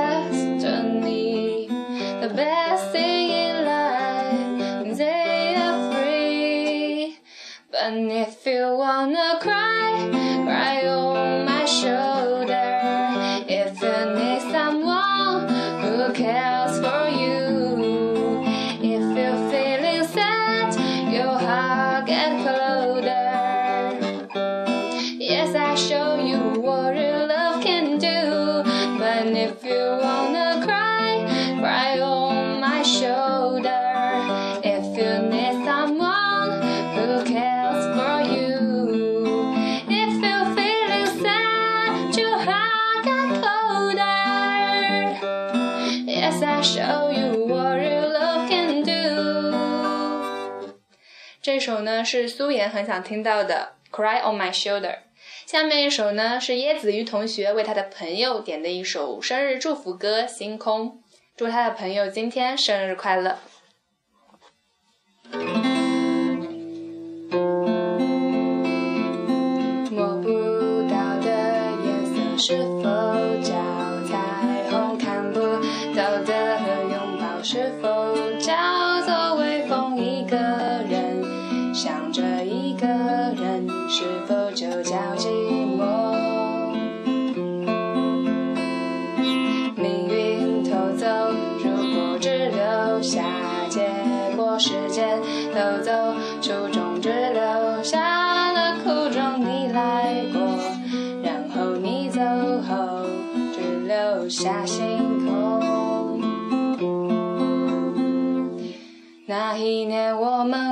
destiny, the best thing in life. They are free. But if you wanna cry, cry on my shoulder. If you need someone who cares for you, if you're feeling sad, your heart get colder. if you wanna cry, cry on my shoulder. If you need someone who cares for you, if you're feeling sad, your heart get colder. Yes, I show you what real love can do. 这首呢是苏妍很想听到的《Cry on My Shoulder》。 下面一首呢是椰子鱼同学为他的朋友点的一首生日祝福歌《星空》，祝他的朋友今天生日快乐。摸不到的颜色是否叫彩虹？看不到的拥抱是否叫寂寞？命运偷走，如果只留下结果，时间偷走，初衷只留下了苦衷。你来过，然后你走后，只留下星空。那一年我们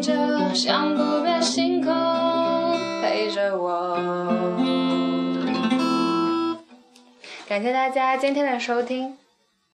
着，像不变星空陪着我。感谢大家今天的收听。